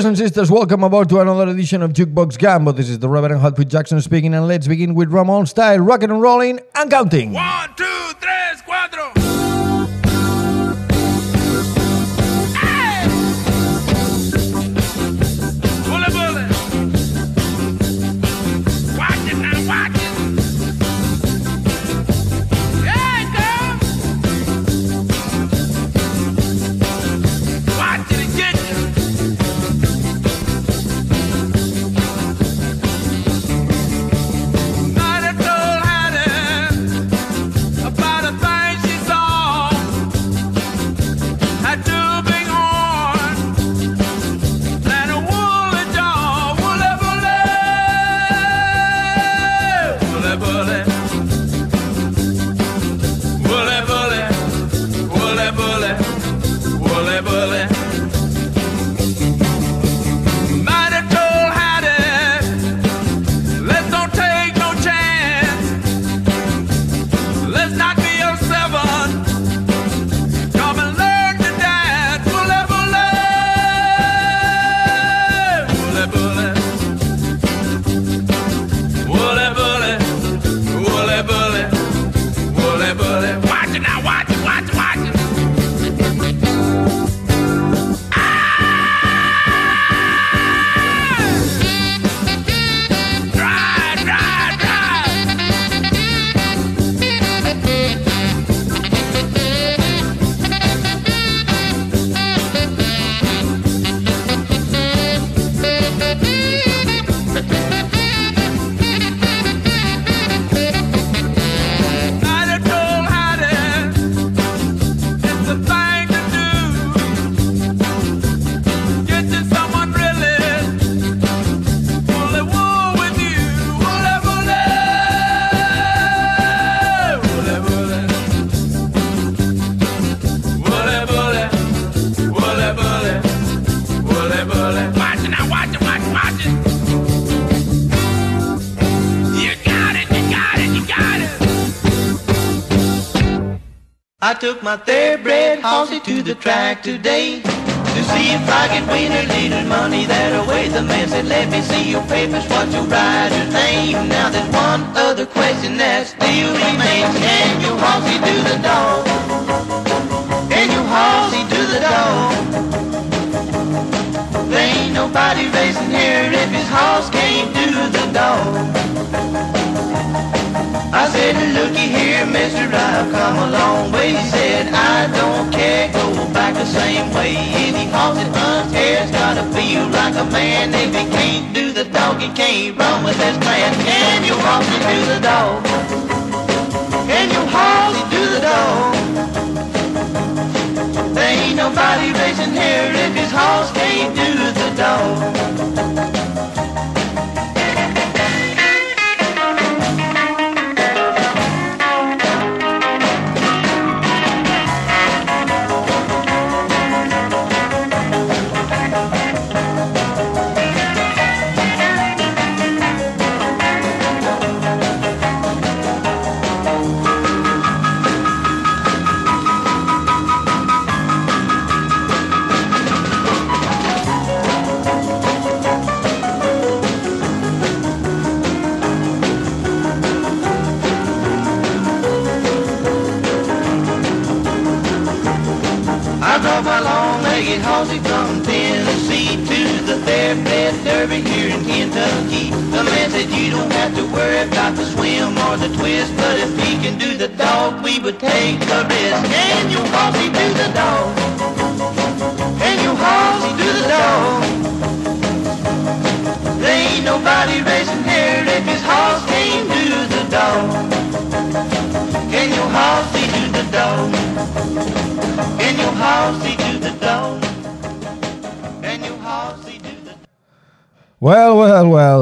Brothers and sisters, welcome aboard to another edition of Jukebox Gambo. This is the Reverend Hotfoot Jackson speaking, and let's begin with Ramon style, rocking and rolling and counting. One, two, tres, cuatro. Took my thoroughbred horsey to the track today to see if I could win a little money that away. The man said, let me see your papers, what's your rider's name? Now there's one other question that still remains. Can you horsey do the dog? Can you horsey do the dog? There ain't nobody racing here if his horse can't do the dog. Said, looky here, mister, I've come a long way. He said, I don't care, go back the same way. Any horse that runs here's gotta feel like a man. If he can't do the dog, he can't run with his plan. Can you horse do the dog? Can you horse do the dog? There ain't nobody racing here if his horse can't do the dog.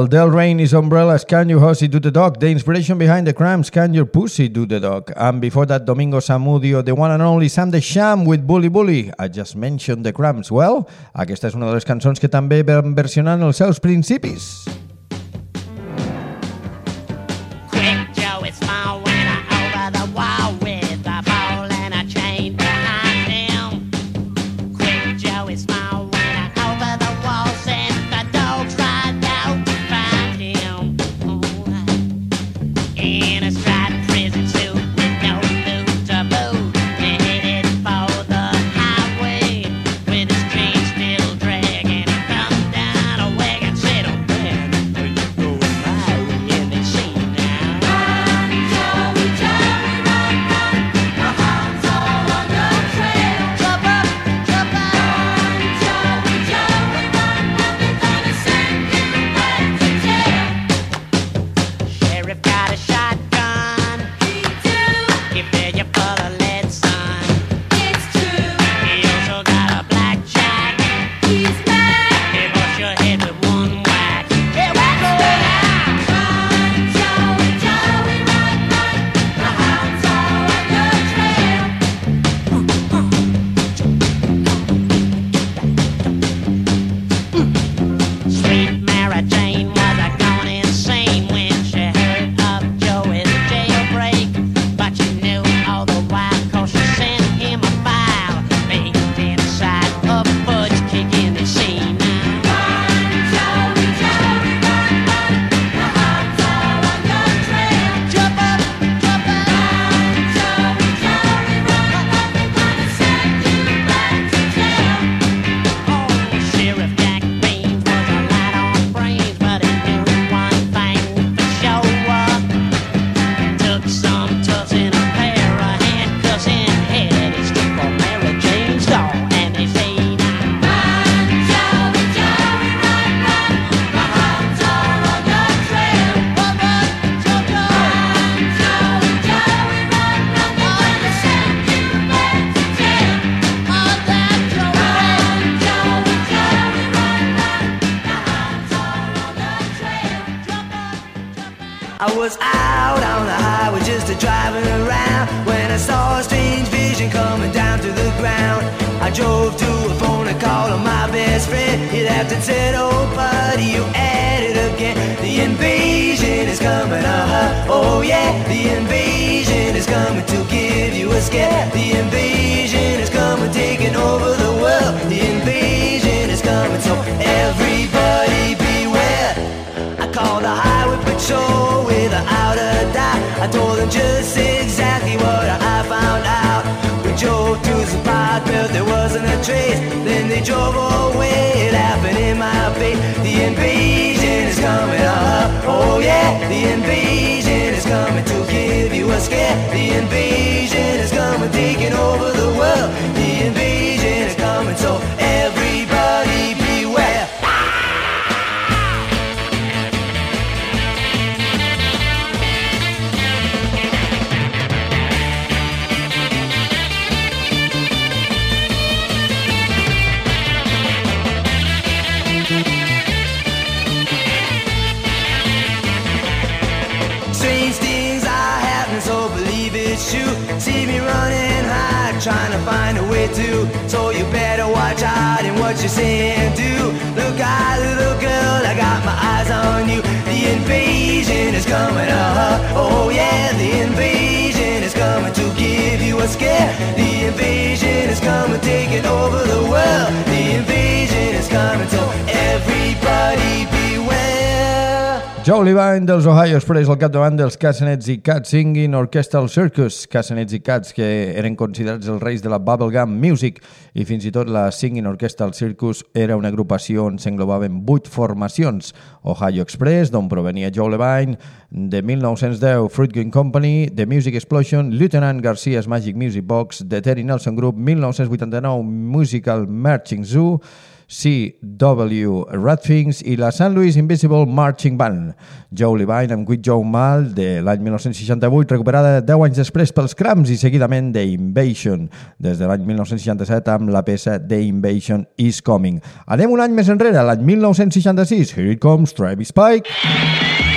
Del Rain is umbrellas. Can you hussy do the dog? The inspiration behind the cramps. Can your pussy do the dog? And before that, Domingo Samudio, the one and only Sam the Sham with Bully Bully. I just mentioned the cramps. Well, aquesta és una de les cançons que també van versionant els seus principis. Said, Oh, buddy, you at it again. The invasion is coming, uh huh. Oh, yeah, the invasion is coming to give you a scare. The invasion is coming, taking over the world. The invasion is coming, so everybody beware. I called the highway patrol without a doubt. I told them just exactly what I found out. We drove to the park, but there wasn't a trace. Then they drove away, laughing in my face. The invasion is coming up. Oh yeah, the invasion is coming to give you a scare. The invasion is coming, taking over the world. The invasion what you're saying, do. Look out, little girl, I got my eyes on you. The invasion is coming, uh-huh. Oh yeah, the invasion is coming to give you a scare. The invasion is coming, taking over the world. Joe Levine dels Ohio Express al capdavant dels Castanets i Cats Singing Orchestral Circus. Castanets i Cats que eren considerats els reis de la bubblegum music i fins i tot la Singing Orchestral Circus era una agrupació on s'englobaven vuit formacions. Ohio Express, d'on provenia Joe Levine, de 1910 Fruit Green Company, The Music Explosion, Lieutenant Garcia's Magic Music Box, The Terry Nelson Group, 1989 Musical Marching Zoo, C.W. Radfings i la St. Louis Invisible Marching Band. Joe Levine amb Quit Joe Mal de l'any 1968, recuperada 10 anys després pels Cramps i seguidament The Invasion, des de l'any 1967 amb la peça The Invasion is Coming. Anem un any més enrere, l'any 1966. Here it comes Travis Pike.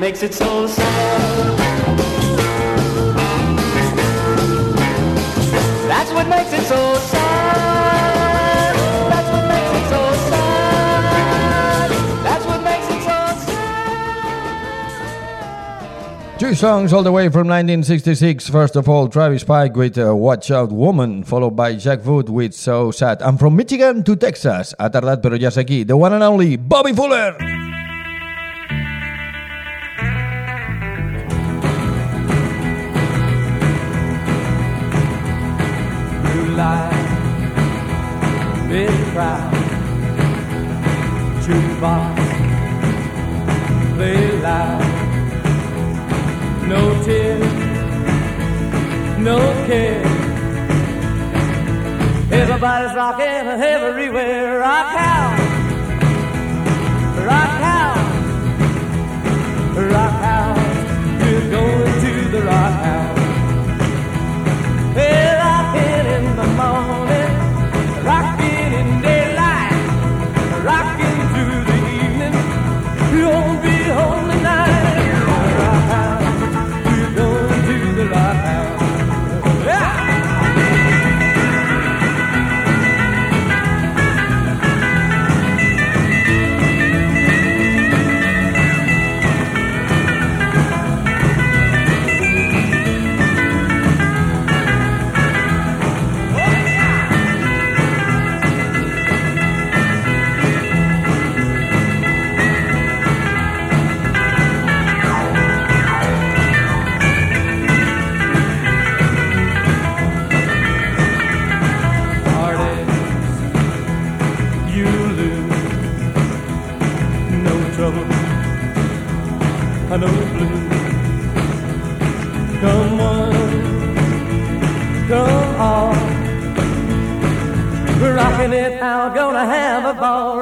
Makes it so sad. That's what makes it so sad. That's what makes it so sad. That's what makes it so sad. Two songs all the way from 1966. First of all, Travis Pike with uh, Watch Out Woman, followed by Jack Wood with So Sad. And from Michigan to Texas, ha tardat però ja aquí, the one and only Bobby Fuller. Crowd, jukebox, play loud, no tears, no care. Everybody's rocking everywhere, rock out, rock out, rock out. We're going to the rock house. Well, rocking in the morning, rocking gonna have a ball.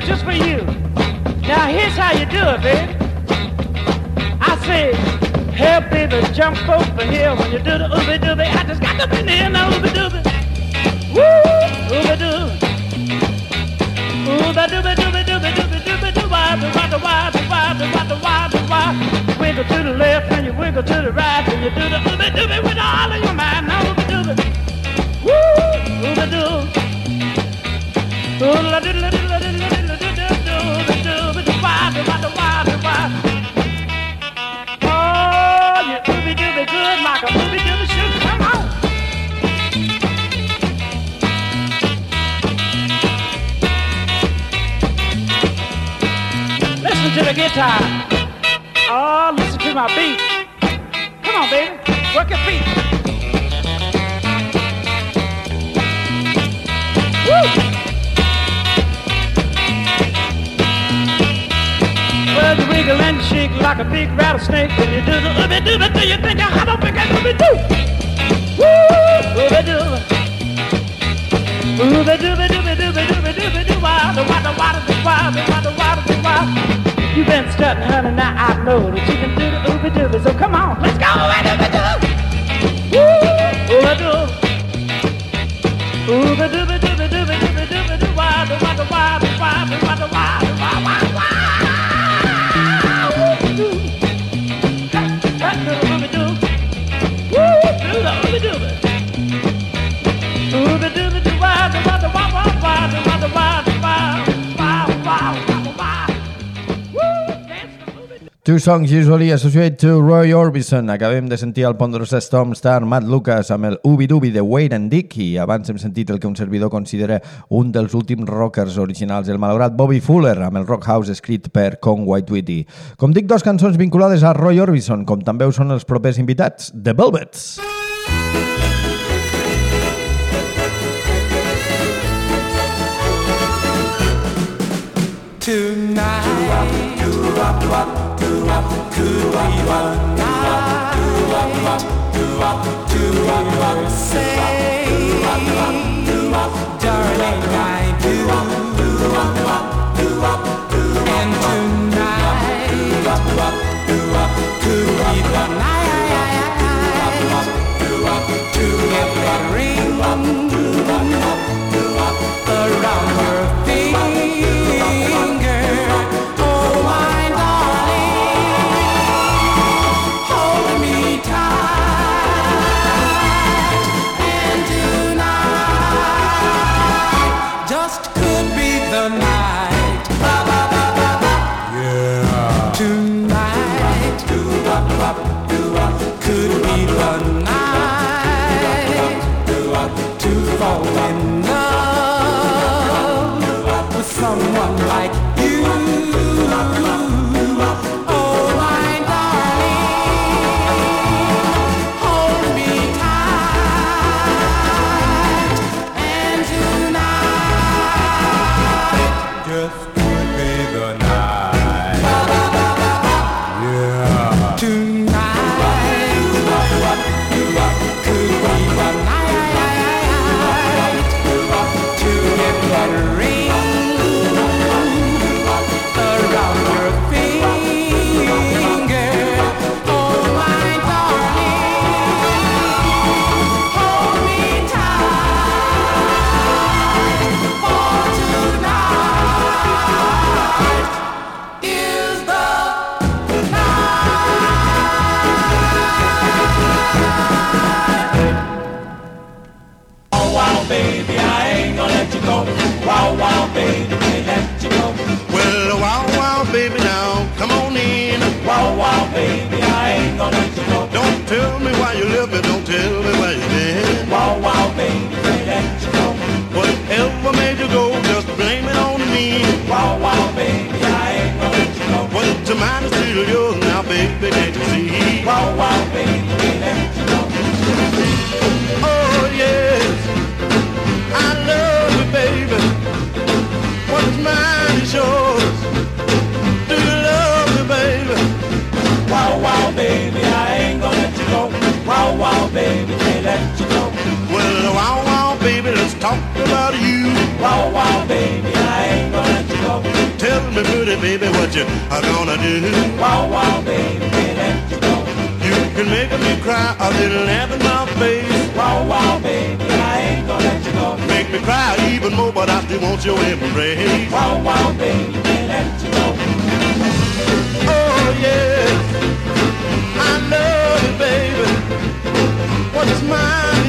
It just for you. Now here's how you do it, baby. I say, hey, baby, jump over here when you do the Ooby Dooby. I just got to be in the Ooby Dooby. Woo, Ooby Dooby. Ooh, the dooby dooby dooby dooby dooby doo wah doo wah doo wah doo wah doo wah doo wah doo wah. Wiggle to the left and you wiggle to the right and you do the ooby guitar. Oh, listen to my beat. Come on, baby. Work your feet. Woo! Well, you wiggle and shake like a big rattlesnake. When you do the ooby dooby, do you think I hop up ooby doo? Woo! Ooby dooby. Ooby dooby dooby dooby dooby dooby doo wah the wah the wah the wah the wah the wah the wah. You been strutting, honey, now I know that you can do the ooby dooby. So come on, let's go and ooby doo. Two songs usually associated to Roy Orbison. Acabem de sentir el ponderós Storm Star Matt Lucas amb el Ubi Dubi de Wade and Dick i abans hem sentit el que un servidor considera un dels últims rockers originals, el malaurat Bobby Fuller amb el Rock House escrit per Conway Twitty. Com dic, dos cançons vinculades a Roy Orbison, com també ho són els propers invitats, The Velvets. Tonight darling, I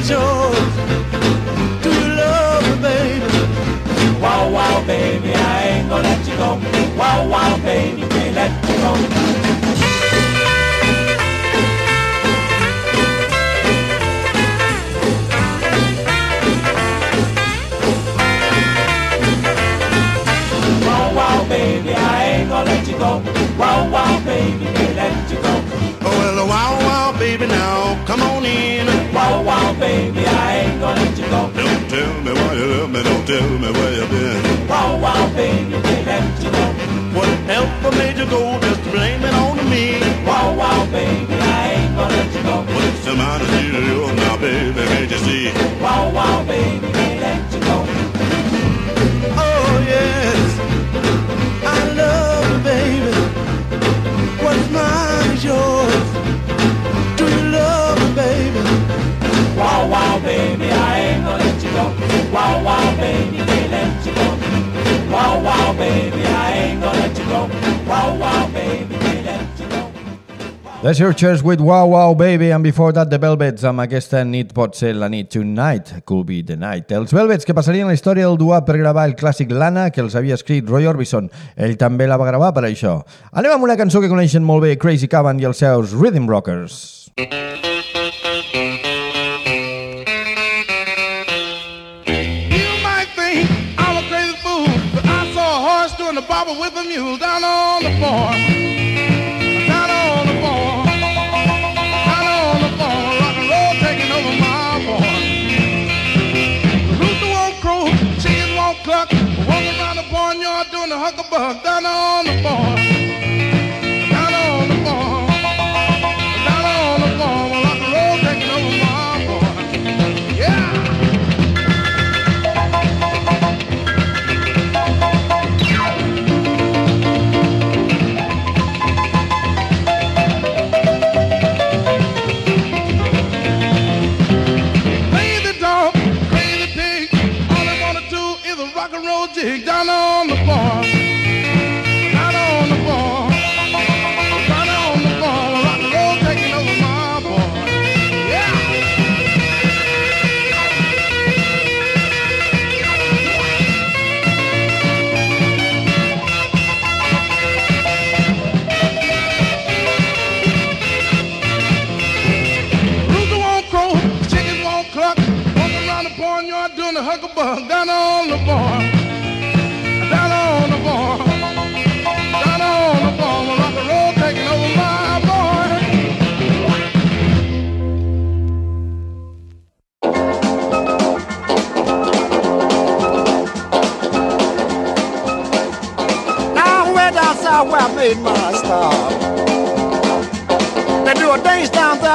is yours. Do you love me, baby? Wow, wow, baby, I ain't gonna let you go. Wow, wow, baby, can't let you go. Wow, wow, baby, I ain't gonna let you go baby, now come on in. Wow, wow, baby, I ain't gonna let you go. Don't tell me why you love me, don't tell me where you've been. Wow, wow, baby, they let you go. Whatever made you go, just blame it on me. Wow, wow, baby, I ain't gonna let you go. What's the matter with you now, baby, can't you see? Wow, wow, baby, they let you go. Wow, wow, baby, can't let you go. Wow, wow, baby, I ain't gonna let you go. Wow, wow, baby. The Searchers with Wow Wow Baby and before that The Velvets amb aquesta nit pot ser la nit Tonight could be the night. Els Velvets que passarien la història del duat per gravar el clàssic Lana que els havia escrit Roy Orbison. Ell també la va gravar per això. Anem amb una cançó que coneixen molt bé Crazy Cavan i els seus Rhythm Rockers. You with a mule down on the farm. Down on the farm. Down on the. Rock and roll taking over my rooster won't crow, won't cluck. Walking around the barnyard doing the down on the.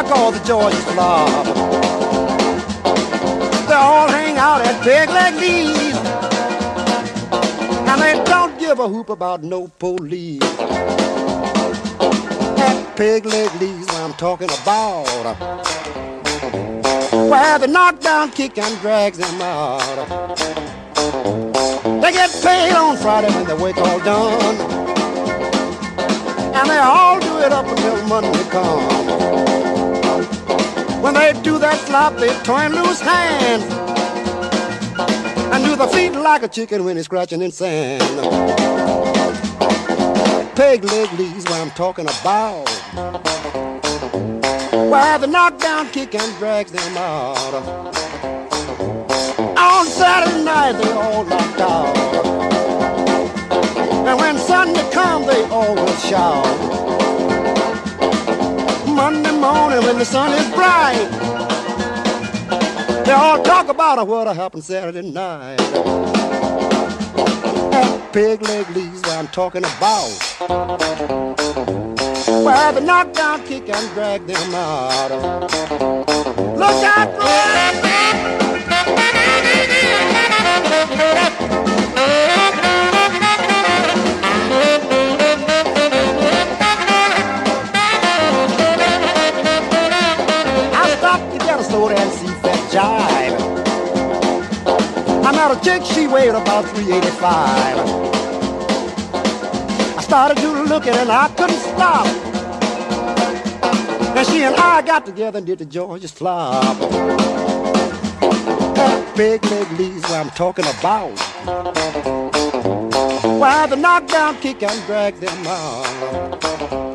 There called the Georgia Club. They all hang out at Big Leg Lee's. And they don't give a hoop about no police. At Pig Leg Lee's I'm talking about. Where the knockdown kick and drags them out. They get paid on Friday when the work all done. And they all do it up until Monday comes. When they do that slop, they turn loose hands. And do the feet like a chicken when it's scratching in sand. Peg leg leaves what I'm talking about. Where the knockdown kick and drags them out. On Saturday night they all knocked out. And when Sunday comes they always shout. Monday morning when the sun is bright, they all talk about what happened Saturday night. At Pig Leg Lee's what I'm talking about. Where the knockdown kick and drag them out. Look out for Jive. I met a chick, she weighed about 385. I started to looking and I couldn't stop. And she and I got together and did the Georgia flop. That big leg leaves what I'm talking about. Why the knockdown kick and drag them out.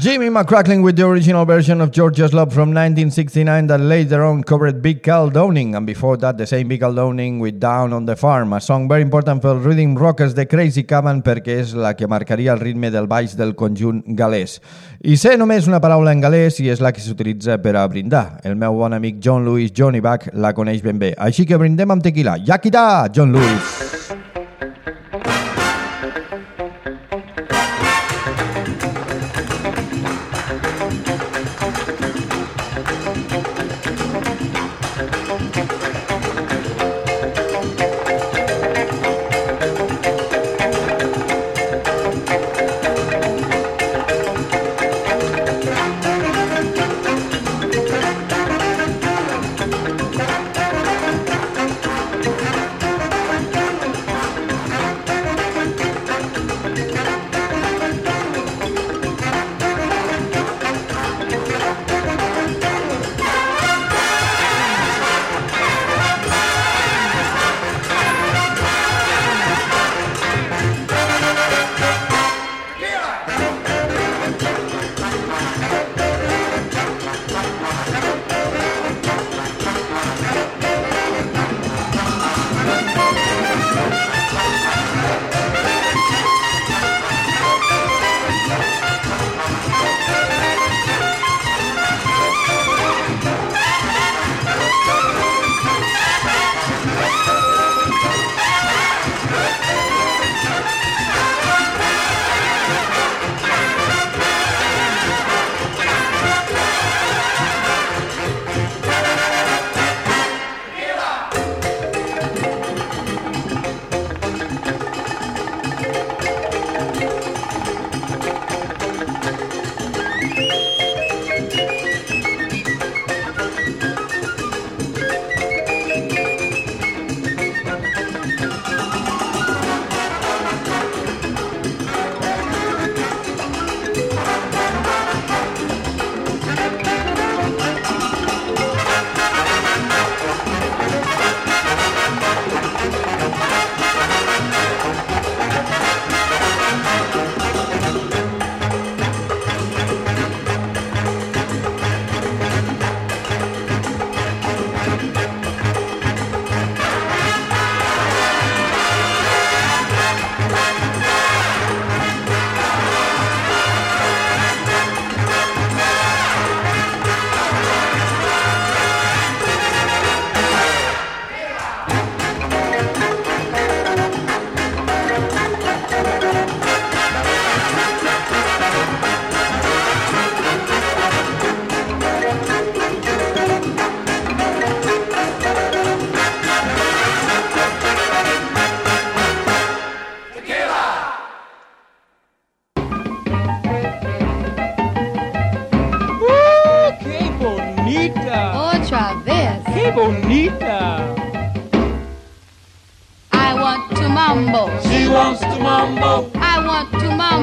Jimmy McCrackling with the original version of Georgia's Love from 1969 that later on covered Big Cal Downing, and before that, the same Big Cal Downing with Down on the Farm, a song very important for Rhythm Rockers de Crazy Caban perquè és la que marcaria el ritme del baix del conjunt galès. I sé només una paraula en galès i és la que s'utilitza per a brindar. El meu bon amic John Lewis, Johnny Bach, la coneix ben bé. Així que brindem amb tequila. Yakida, John Lewis!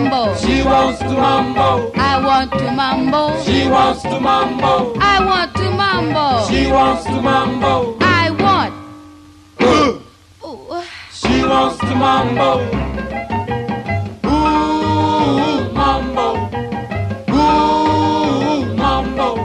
Mambo. She wants to mambo. I want to mambo. She wants to mambo. I want to mambo. She wants to mambo. I want. Ooh. She wants to mambo. Ooh, mambo. Ooh, mambo.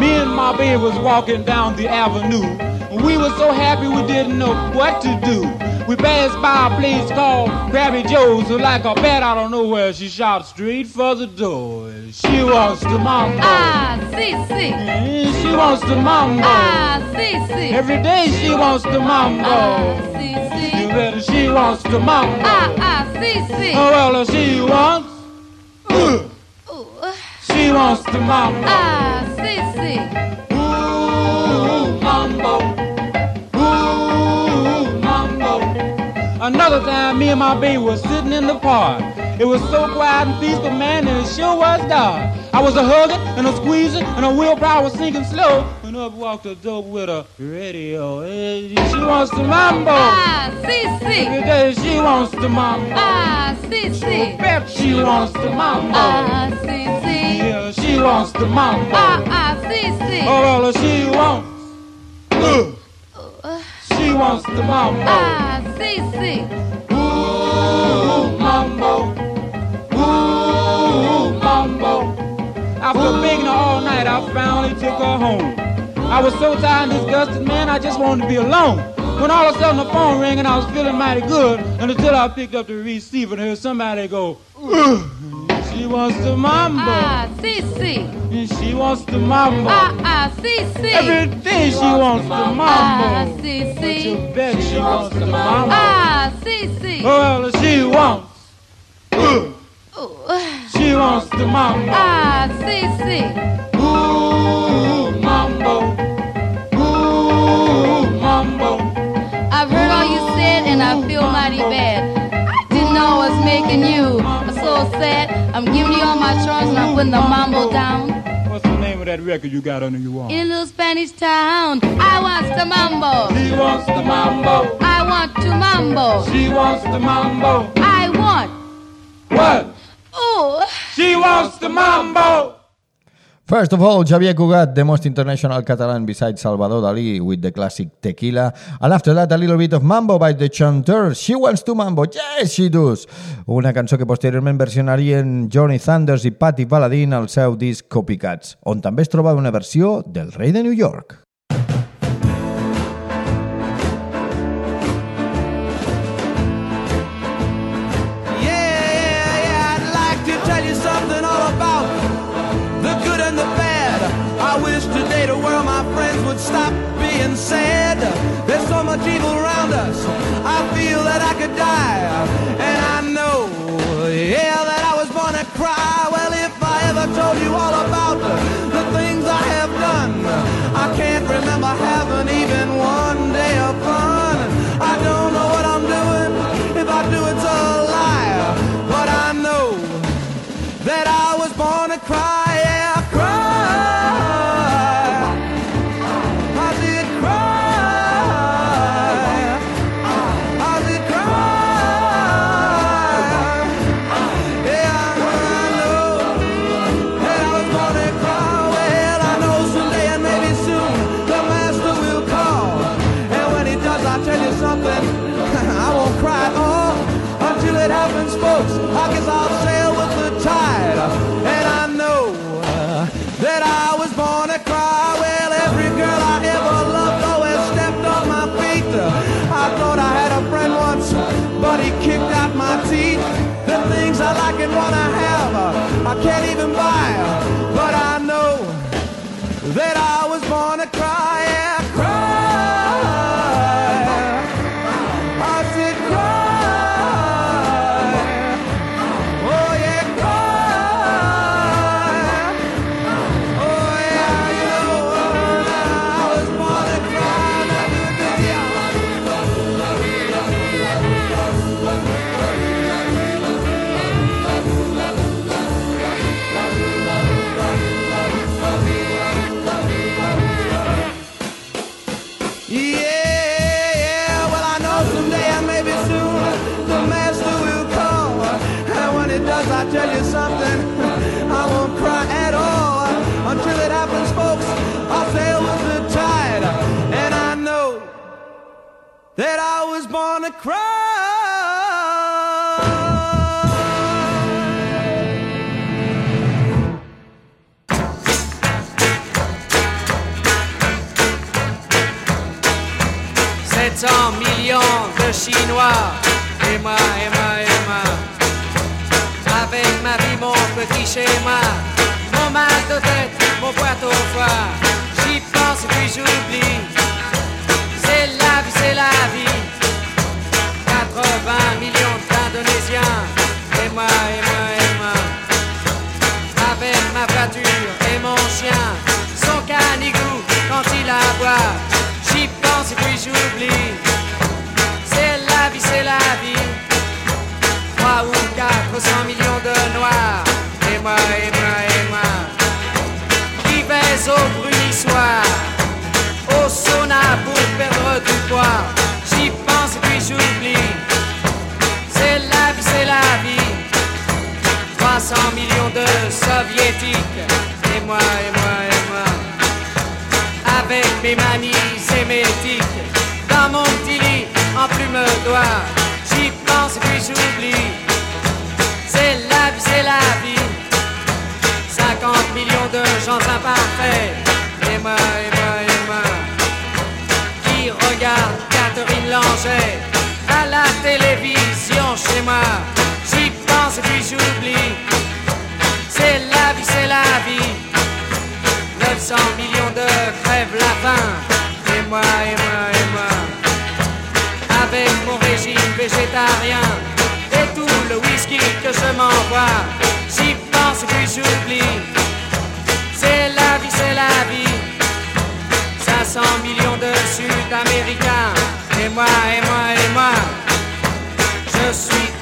Me and my baby was walking down the avenue. And we were so happy we didn't know what to do. We passed by a place called Krabby Joe's. So like a bat out of nowhere, she shot straight for the door. She wants to mambo. Ah, si, si. Mm, She wants to mambo. Ah, si, si. Every day she wants to mambo. Ah, si, You better she wants to mambo. Ah, ah, si, si. Oh, well, she wants. Ooh. she wants to mambo. Ah, si, si. Another time, me and my baby was sitting in the park. It was so quiet and peaceful, man, and it sure was dark. I was a hugging and a squeezing, and a wheelbarrow was sinking slow. And up walked a dope with a radio. Eh, She wants to mambo. Ah, si. Every day she wants to mambo. Ah, si, si. Bet she wants to mambo. Ah, si, si. Yeah, she wants to mambo. Ah, ah, si, si. Oh, well, she wants. Uh. She wants to mambo. Ah, si, si. Ooh, mambo. Ooh, mambo. After begging her all night, I finally took her home. I was so tired and disgusted, man, I just wanted to be alone. When all of a sudden the phone rang and I was feeling mighty good, and until I picked up the receiver and heard somebody go, "Ugh." She wants the mambo, Ah, si, si. she wants the mambo. Ah, ah, si, si. Everything she wants the Ah, mambo. si, But you bet she wants the mambo. Ah, si, si. Well, she wants, Ooh. she wants the mambo. Ah, si, si. Ooh, mambo. Ooh, mambo. I've heard all you said and I feel mighty bad. I didn't know I was making you so sad. I'm giving you all my charms and I'm putting the mambo down. What's the name of that record you got under your arm? In a little Spanish town, I want the mambo. She wants the mambo. I want to mambo. She wants the mambo. I want. What? Ooh. She wants the mambo. First of all, Xavier Cugat, the most international Catalan besides Salvador Dali with the classic Tequila. And after that, a little bit of Mambo by the Chanteurs. She wants to Mambo. Yes, she does. Una cançó que posteriorment versionarien Johnny Thunders i Patty Paladin al seu disc Copycats, on també es troba una versió del rei de New York. Millions de Chinois. Et moi, et moi, et moi. Avec ma vie, mon petit schéma. Mon mal de tête, mon poids au foie. J'y pense puis j'oublie. C'est la vie, c'est la vie. 80 millions d'Indonésiens. Et moi, et moi, et moi. Avec ma voiture et mon chien. J'oublie. C'est la vie, c'est la vie. 3 ou 400 millions de noirs. Et moi, et moi, et moi. Qui baise au brunissoir. Au sauna pour perdre du poids. J'y pense et puis j'oublie. C'est la vie, c'est la vie. 300 millions de soviétiques. Et moi, et moi, et moi. Avec mes manies. Dans mon petit plus me doit. J'y pense et puis j'oublie. C'est la vie, c'est la vie. 50 millions de gens imparfaits. Et moi, et moi, et moi. Qui regarde Catherine Langer à la télévision chez moi. J'y pense et puis j'oublie. C'est la vie, c'est la vie. 900 millions de crèves la faim. Et et moi, et moi mon régime végétarien et tout le whisky que je m'envoie. J'y pense et puis j'oublie. C'est la vie, c'est la vie. 500 millions de Sud-Américains. Et moi, et moi, et moi. Je suis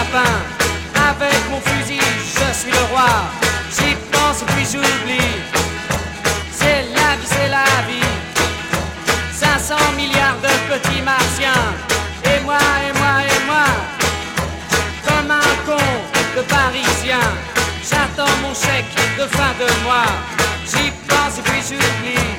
Avec mon fusil, je suis le roi. J'y pense puis j'oublie. C'est la vie, c'est la vie. 500 milliards de petits martiens. Et moi, et moi, et moi. Comme un con de parisien. J'attends mon chèque de fin de mois. J'y pense puis j'oublie.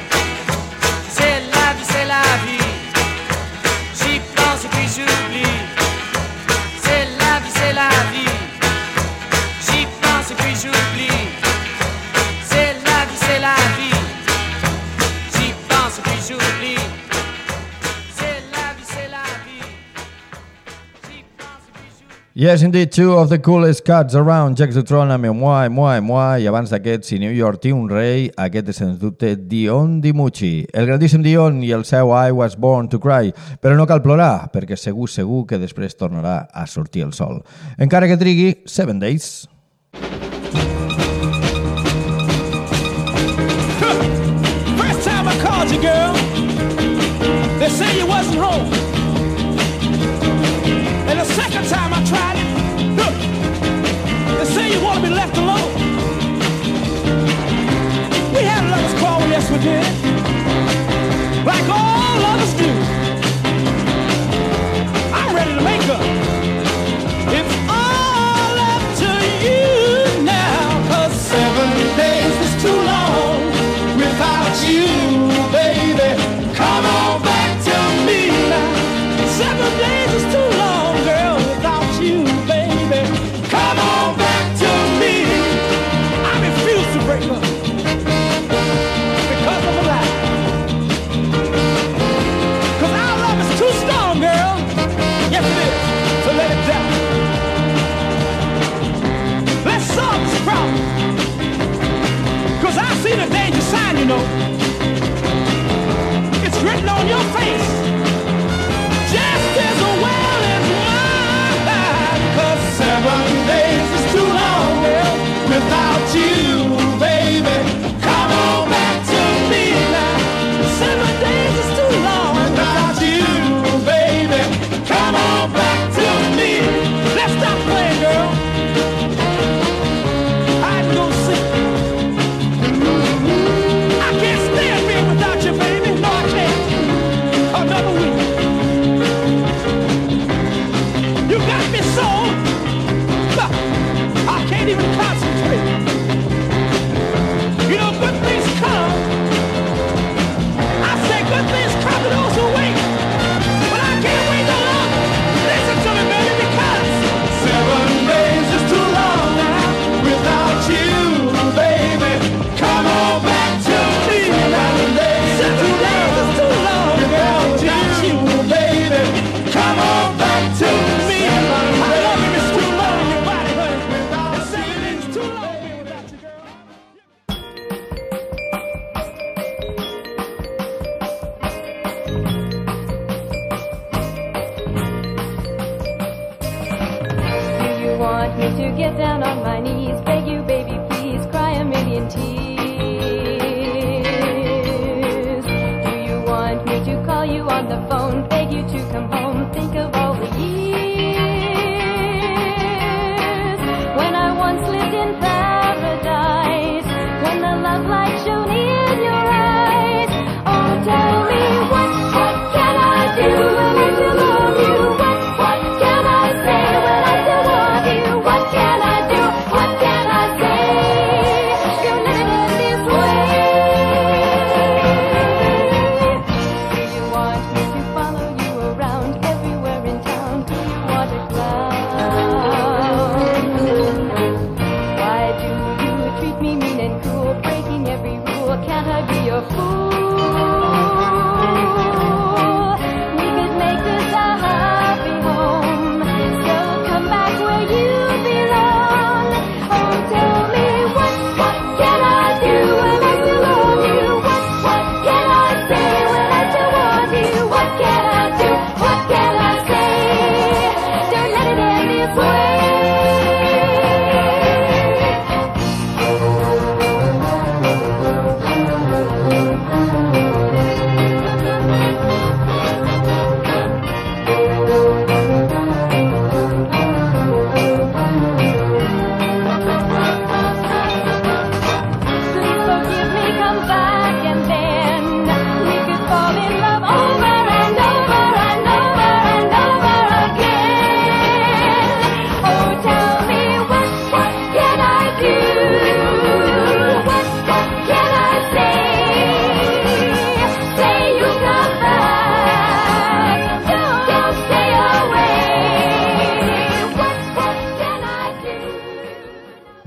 Yes, indeed, two of the coolest cats around, Jack Deuteronomy, moi, moi, moi, i abans d'aquest, si New York té un rei, aquest és, sens dubte, Dion Dimucci. El grandíssim Dion i el seu I was born to cry, però no cal plorar, perquè segur, segur que després tornarà a sortir el sol. Encara que trigui, Seven Days. First time I called you, girl They say you wasn't home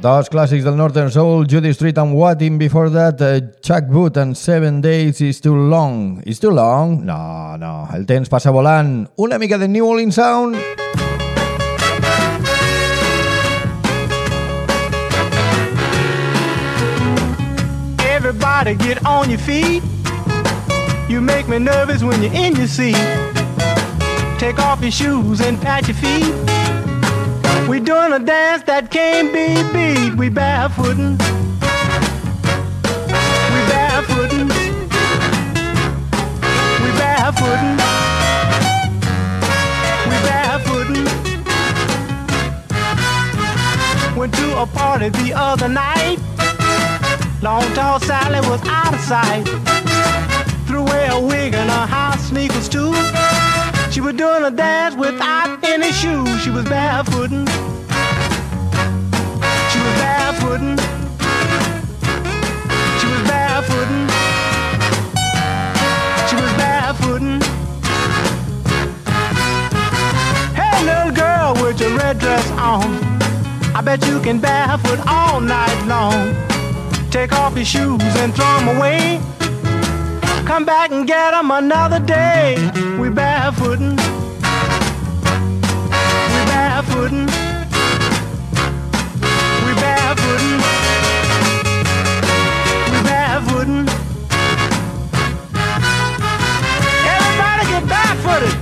Dos clàssics del Northern Soul, Judy Street and What In before that, uh, Chuck Wood and Seven Days is Too Long. Is too long? No, no, el temps passa volant. Una mica de New Orleans Sound. Everybody get on your feet. You make me nervous when you're in your seat. Take off your shoes and pat your feet. We doing a dance that can't be beat. We barefootin'. We barefootin'. We barefootin'. We barefootin'. Went to a party the other night. Long tall Sally was out of sight. Threw away a wig and her high sneakers too. She was doing a dance without any shoes. She was barefootin'. She was barefootin'. She was barefootin'. She was barefootin'. Hey, little girl with your red dress on. I bet you can barefoot all night long. Take off your shoes and throw 'em away. Come back and get 'em another day. We barefootin'. We barefootin'. We barefootin'. We barefootin'. Everybody get barefooted.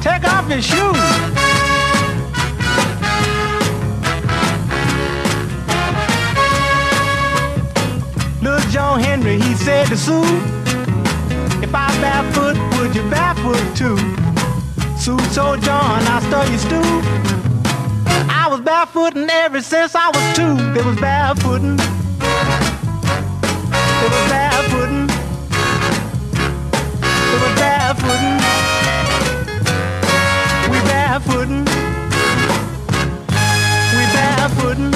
Take off your shoes. John Henry, he said to Sue, if I barefoot, would you barefoot too? Sue told John, I stole your stew. I was barefooting ever since I was two. They was barefooting. They was barefooting. They was barefooting. We barefooting. We barefooting.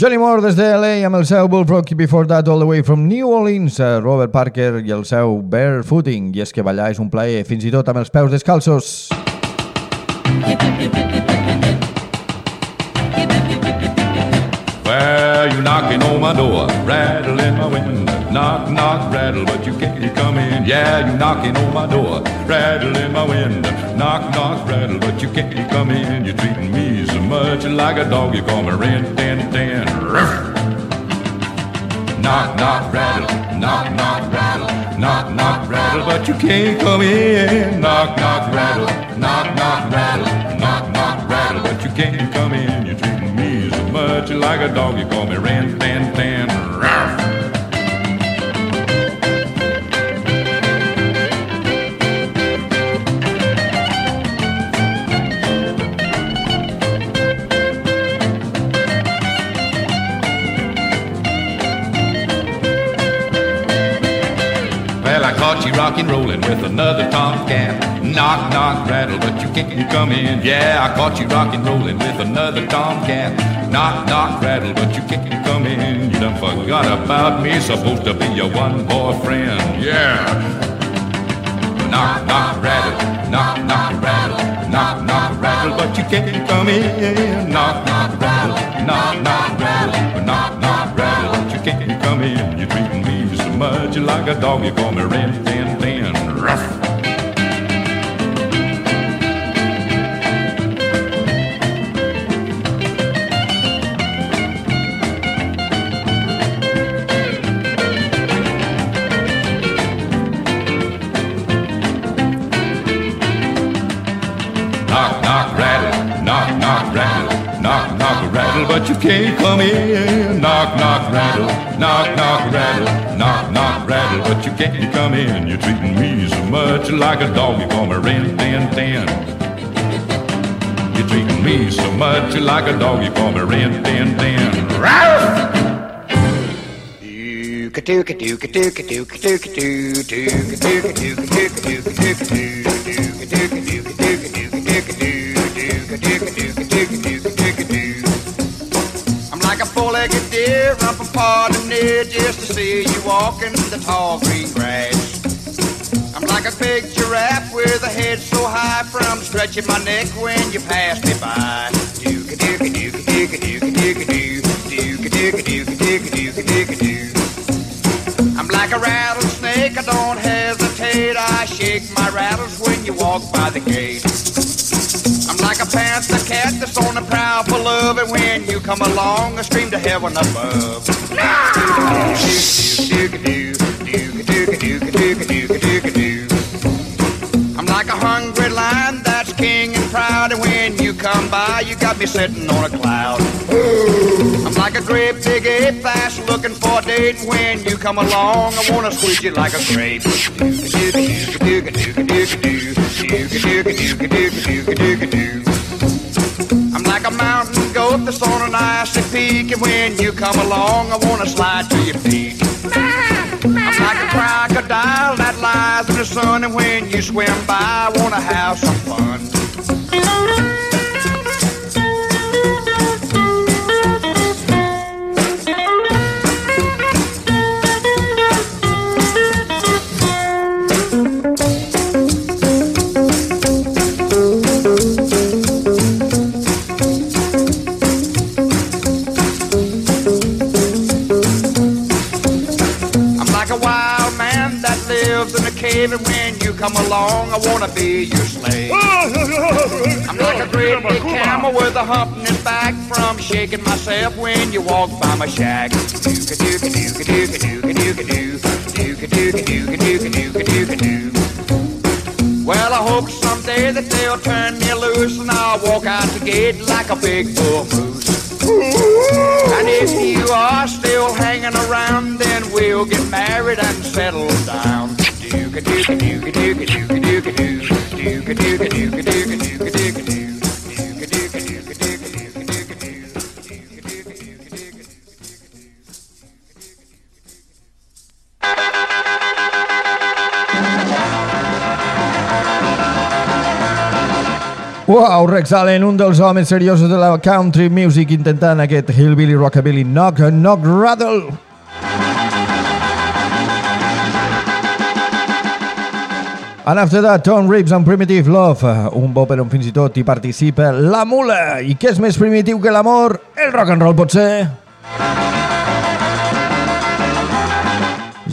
Johnny Moore des de LA amb el seu Bullfrog before that all the way from New Orleans, eh, Robert Parker i el seu Barefooting. I és que ballar és un plaer, fins i tot amb els peus descalços. Well, you're knocking on my door, rattling my window. Knock, knock, rattle, but you can't come in. Yeah, you're knocking on my door, rattling my window. Knock, knock, rattle, but you can't come in. You're treating me so much like a dog. You call me rin, tin, tin. Knock, knock, rattle, knock, knock, rattle, knock, knock, rattle, but you can't come in. Knock, knock, rattle, knock, knock, rattle, knock, knock, rattle, but you can't come in. You're treating me so much like a dog. You call me rin, tin, tin. Caught you rockin' rollin' with another tomcat. Knock, knock, rattle, but you can't come in. Yeah, I caught you rockin' rollin' with another tomcat. Knock, knock, rattle, but you can't come in. You done forgot about me, supposed to be your one boyfriend. Yeah. Knock, knock, rattle, knock, knock, rattle, knock, knock, rattle, but you can't come in. Knock, knock, rattle, knock, knock, rattle, knock, knock, rattle, but you can't come in. You're treating me so much like a dog. You call me red, can't come in. Knock, knock, rattle, knock, knock, rattle, knock, knock, rattle, but you can't come in. You're treating me so much like a dog. You call me rin, tin, tin. You're treating me so much like a dog. You call me rin, tin, tin. Ralph! I'm four-legged up and near just to see you walking the tall green grass. I'm like a big giraffe with a head so high from stretching my neck when you pass me by. Dooka dooka dooka dooka dooka dooka doo. Dooka dooka dooka dooka dooka dooka doo. I'm like a rattlesnake, I don't hesitate. I shake my rattles when you walk by the gate. Like a panther cat that's on the prowl for love, and when you come along, I scream to heaven above. I'm like a hungry lion that's king and proud, and when you come by, you got me sitting on a cloud. I'm like a great big ape fast looking for a date, and when you come along, I wanna squeeze you like a grape. I'm like a goat that's on an icy peak, and when you come along, I wanna slide to your feet. I'm like a crocodile that lies in the sun, and when you swim by, I wanna have some fun. Come along, I wanna be your slave. I'm like a great big camel with a hump in his back from shaking myself when you walk by my shack. Dooka dooka dooka dooka dooka dooka doo. Dooka dooka dooka dooka dooka dooka doo. Well, I hope someday that they'll turn me loose and I'll walk out the gate like a big bull moose. And if you are still hanging around, then we'll get married and settle down. Wow, Rex Allen, un dels homes seriosos de la country music intentant aquest hillbilly rockabilly knock knock rattle. And after that, Tom Reeves and Primitive Love, uh, un bo per on fins i tot hi participa la mula. I què és més primitiu que l'amor? El rock and roll, potser?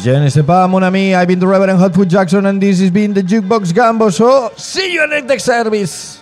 Je ne sais pas, mon ami. I've been the Reverend Hotfoot Jackson and this has been the Jukebox Gambo. So, see you next service.